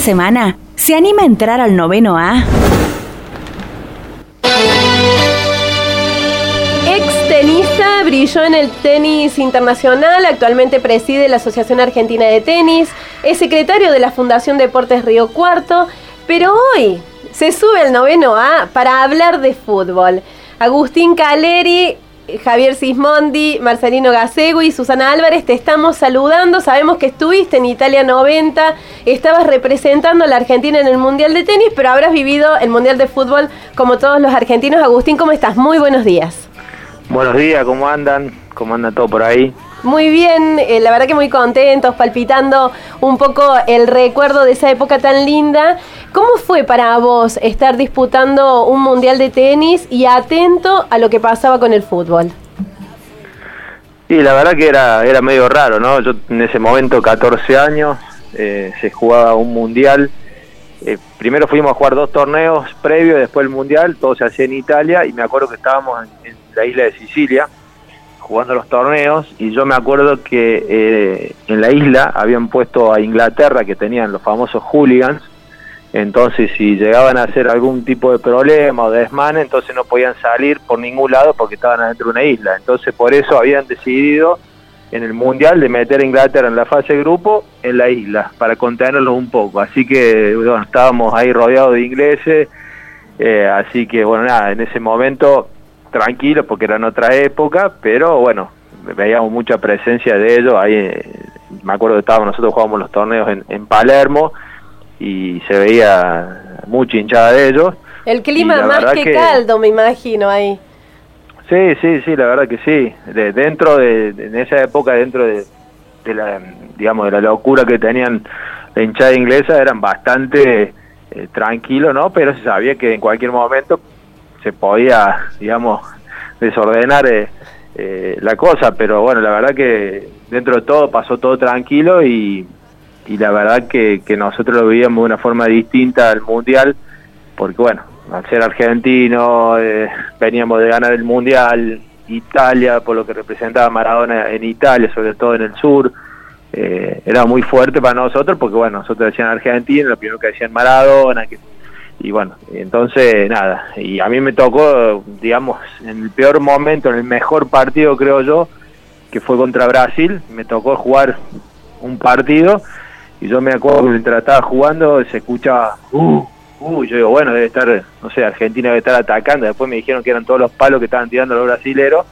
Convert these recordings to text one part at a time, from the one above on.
semana se anima a entrar al noveno A. Ex tenista, brilló en el tenis internacional, actualmente preside la Asociación Argentina de Tenis, es secretario de la Fundación Deportes Río Cuarto, pero hoy se sube al noveno A para hablar de fútbol. Agustín Caleri Javier Sismondi, Marcelino Gasego y Susana Álvarez, te estamos saludando. Sabemos que estuviste en Italia 90, estabas representando a la Argentina en el Mundial de Tenis, pero habrás vivido el Mundial de Fútbol como todos los argentinos. Agustín, ¿cómo estás? Muy buenos días. Buenos días, ¿cómo andan? ¿Cómo anda todo por ahí? Muy bien, eh, la verdad que muy contentos, palpitando un poco el recuerdo de esa época tan linda. ¿Cómo fue para vos estar disputando un mundial de tenis y atento a lo que pasaba con el fútbol? Sí, la verdad que era, era medio raro, ¿no? Yo en ese momento, 14 años, eh, se jugaba un mundial. Eh, primero fuimos a jugar dos torneos previos, después el mundial, todo se hacía en Italia y me acuerdo que estábamos en la isla de Sicilia jugando los torneos y yo me acuerdo que eh, en la isla habían puesto a Inglaterra que tenían los famosos hooligans. Entonces si llegaban a hacer algún tipo de problema o desmane entonces no podían salir por ningún lado porque estaban adentro de una isla. Entonces por eso habían decidido en el mundial de meter a Inglaterra en la fase de grupo en la isla para contenerlos un poco. Así que estábamos ahí rodeados de ingleses eh, así que bueno nada en ese momento tranquilo porque era en otra época, pero bueno, veíamos mucha presencia de ellos. Ahí eh, me acuerdo que estábamos, nosotros jugábamos los torneos en, Palermo y se veía mucha hinchada de ellos. El clima más que, caldo, me imagino ahí. Sí, sí, sí, la verdad que sí. De, dentro de, en esa época, dentro de, la, digamos, de la locura que tenían la hinchada inglesa, eran bastante eh, tranquilos, ¿no? Pero se sabía que en cualquier momento se podía, digamos, desordenar eh, eh, la cosa, pero bueno, la verdad que dentro de todo pasó todo tranquilo y, y la verdad que, que nosotros lo vivíamos de una forma distinta al Mundial, porque bueno, al ser argentino, eh, veníamos de ganar el Mundial, Italia, por lo que representaba Maradona en Italia, sobre todo en el sur, era muy fuerte para nosotros, porque bueno, nosotros decían Argentina, lo primero que decían Maradona, que y bueno, entonces nada, y a mí me tocó, digamos, en el peor momento, en el mejor partido creo yo, que fue contra Brasil, me tocó jugar un partido y yo me acuerdo que mientras estaba jugando se escuchaba, uh, uh, yo digo, bueno, debe estar, no sé, Argentina debe estar atacando, después me dijeron que eran todos los palos que estaban tirando los brasileros.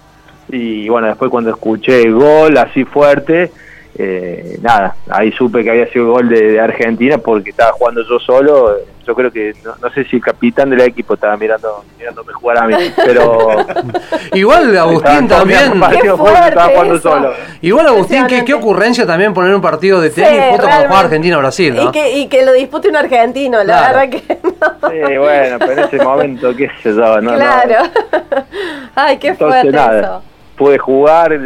Y bueno, después cuando escuché gol así fuerte, eh, nada, ahí supe que había sido gol de, Argentina porque estaba jugando yo solo. Yo creo que no, sé si el capitán del equipo estaba mirando mirándome jugar a mí, pero igual Agustín también. Estaba jugando solo. Igual Agustín, ¿qué, qué ocurrencia también poner un partido de tenis justo cuando juega Argentina Brasil, ¿no? Y que, y que lo dispute un argentino, la verdad que no. Sí, bueno, pero en ese momento qué sé yo, no. Claro. Ay, qué fuerte eso. Pude jugar,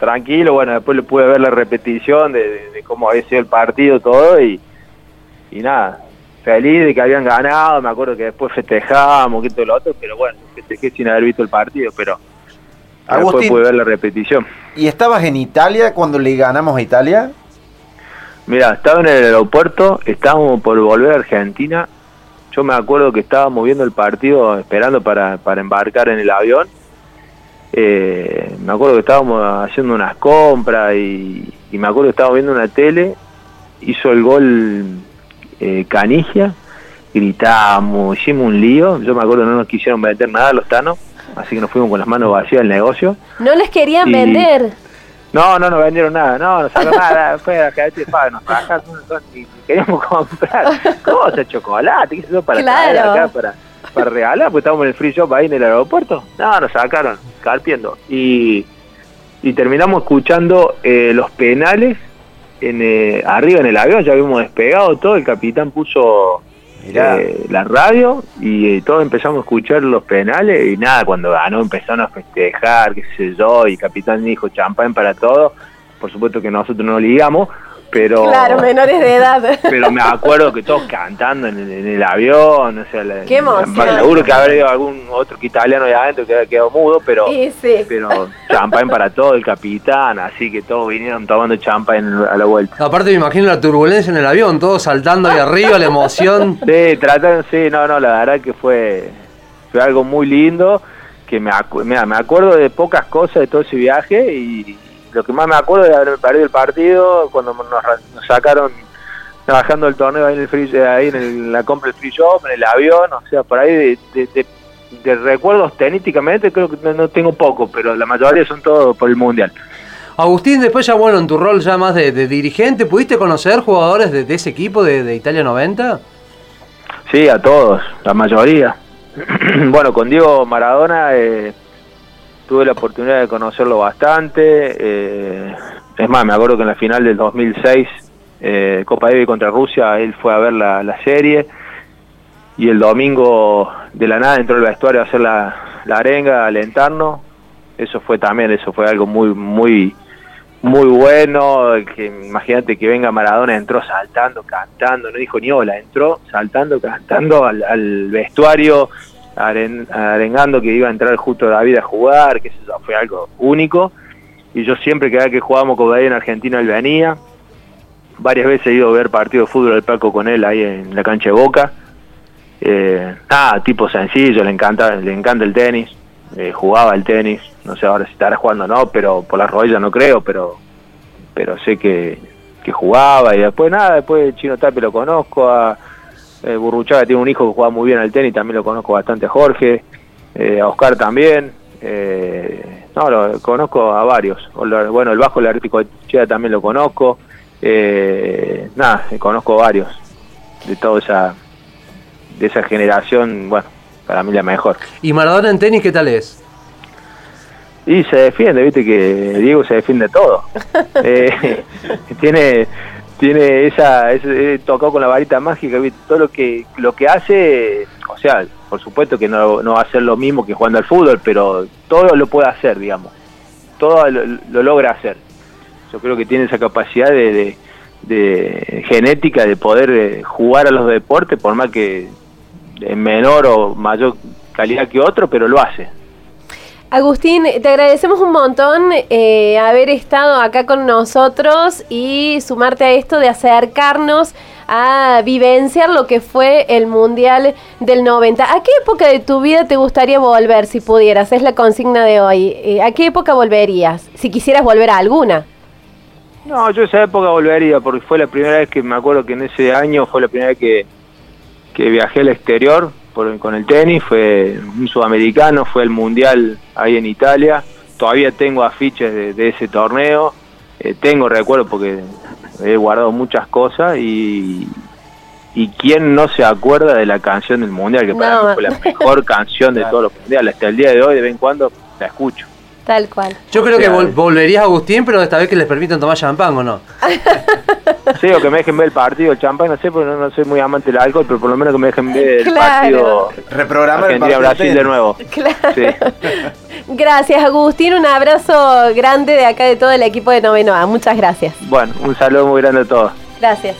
tranquilo, bueno, después le pude ver la repetición de, cómo había sido el partido, todo, y, y nada, feliz de que habían ganado, me acuerdo que después festejábamos, que todo lo otro, pero bueno, festejé sin haber visto el partido, pero después pude ver la repetición. ¿Y estabas en Italia cuando le ganamos a Italia? Mira, estaba en el aeropuerto, estábamos por volver a Argentina, yo me acuerdo que estábamos viendo el partido, esperando para, para embarcar en el avión, eh, me acuerdo que estábamos haciendo unas compras y, me acuerdo que estábamos viendo una tele, hizo el gol eh, Canigia, gritábamos, hicimos un lío, yo me acuerdo no nos quisieron vender nada los tanos, así que nos fuimos con las manos vacías del negocio. No les querían vender. No, no nos vendieron nada, no, no sacaron nada, fue a de nos bajaron, y queríamos comprar cosas, chocolate, qué sé yo, para claro. acá, para para regalar, pues estábamos en el free shop ahí en el aeropuerto. No, nos sacaron, carpiendo. Y, y terminamos escuchando eh, los penales en, eh, arriba en el avión, ya habíamos despegado todo, el capitán puso eh, la radio y todos empezamos a escuchar los penales y nada, cuando ganó empezaron a festejar, qué sé yo, y el capitán dijo champán para todo, por supuesto que nosotros no ligamos, pero claro, menores de edad. Pero me acuerdo que todos cantando en, el avión, o sea, Qué emoción. seguro que habría ido algún otro italiano allá adentro que había quedado mudo, pero sí, pero champán para todo, el capitán, así que todos vinieron tomando champán a la vuelta. Aparte me imagino la turbulencia en el avión, todos saltando ahí arriba, la emoción. Sí, tratan, sí, no, no, la verdad que fue, fue algo muy lindo, que me, me acuerdo de pocas cosas de todo ese viaje y lo que más me acuerdo es haber perdido el partido cuando nos, sacaron trabajando el torneo ahí en el free, ahí en la compra del free shop, en el avión, o sea, por ahí de, recuerdos tenísticamente creo que no, tengo poco, pero la mayoría son todos por el mundial. Agustín, después ya bueno, en tu rol ya más de, dirigente, ¿pudiste conocer jugadores de, ese equipo de, Italia 90? Sí, a todos, la mayoría. bueno, con Diego Maradona eh, tuve la oportunidad de conocerlo bastante. Eh, es más, me acuerdo que en la final del 2006, eh, Copa Davis contra Rusia, él fue a ver la, serie y el domingo de la nada entró al vestuario a hacer la, la arenga, a alentarnos. Eso fue también, eso fue algo muy, muy, muy bueno. Que imagínate que venga Maradona, entró saltando, cantando, no dijo ni hola, entró saltando, cantando al, al vestuario arengando que iba a entrar justo David a jugar, que eso fue algo único. Y yo siempre que que jugábamos con David en Argentina, él venía. Varias veces he ido a ver partido de fútbol del Paco con él ahí en la cancha de Boca. Eh, ah, tipo sencillo, le encanta, le encanta el tenis, eh, jugaba el tenis, no sé ahora si estará jugando o no, pero por las rodillas no creo, pero pero sé que, que jugaba y después nada, después Chino Tapi lo conozco, a, eh, Burruchaga tiene un hijo que juega muy bien al tenis, también lo conozco bastante a Jorge, eh, a Oscar también. Eh, no, lo conozco a varios. Bueno, el bajo el Atlético de Chea también lo conozco. Eh, nada, conozco varios de toda esa de esa generación, bueno, para mí la mejor. ¿Y Maradona en tenis qué tal es? Y se defiende, viste que Diego se defiende todo. tiene tiene esa, ese, tocado con la varita mágica, todo lo que lo que hace, o sea, por supuesto que no, no va a ser lo mismo que jugando al fútbol, pero todo lo puede hacer, digamos, todo lo, logra hacer. Yo creo que tiene esa capacidad de, de, genética de poder eh, jugar a los deportes, por más que en menor o mayor calidad que otro, pero lo hace. Agustín, te agradecemos un montón eh, haber estado acá con nosotros y sumarte a esto de acercarnos a vivenciar lo que fue el Mundial del 90. ¿A qué época de tu vida te gustaría volver si pudieras? Es la consigna de hoy. Eh, ¿A qué época volverías? Si quisieras volver a alguna. No, yo esa época volvería porque fue la primera vez que me acuerdo que en ese año fue la primera vez que, que viajé al exterior con el tenis, fue un sudamericano, fue el mundial ahí en Italia, todavía tengo afiches de, ese torneo, eh, tengo recuerdos porque he guardado muchas cosas y, y quién no se acuerda de la canción del mundial, que para mí fue la mejor canción de todos los mundiales, hasta el día de hoy de vez en cuando la escucho. Tal cual. Yo creo que volverías a Agustín, pero esta vez que les permitan tomar champán o no. Sí, o que me dejen ver el partido, el champán, no sé, porque no, soy muy amante del alcohol, pero por lo menos que me dejen ver el partido. Reprogramar el partido. Brasil de nuevo. Gracias, Agustín. Un abrazo grande de acá de todo el equipo de Noveno A. Muchas gracias. Bueno, un saludo muy grande a todos. Gracias.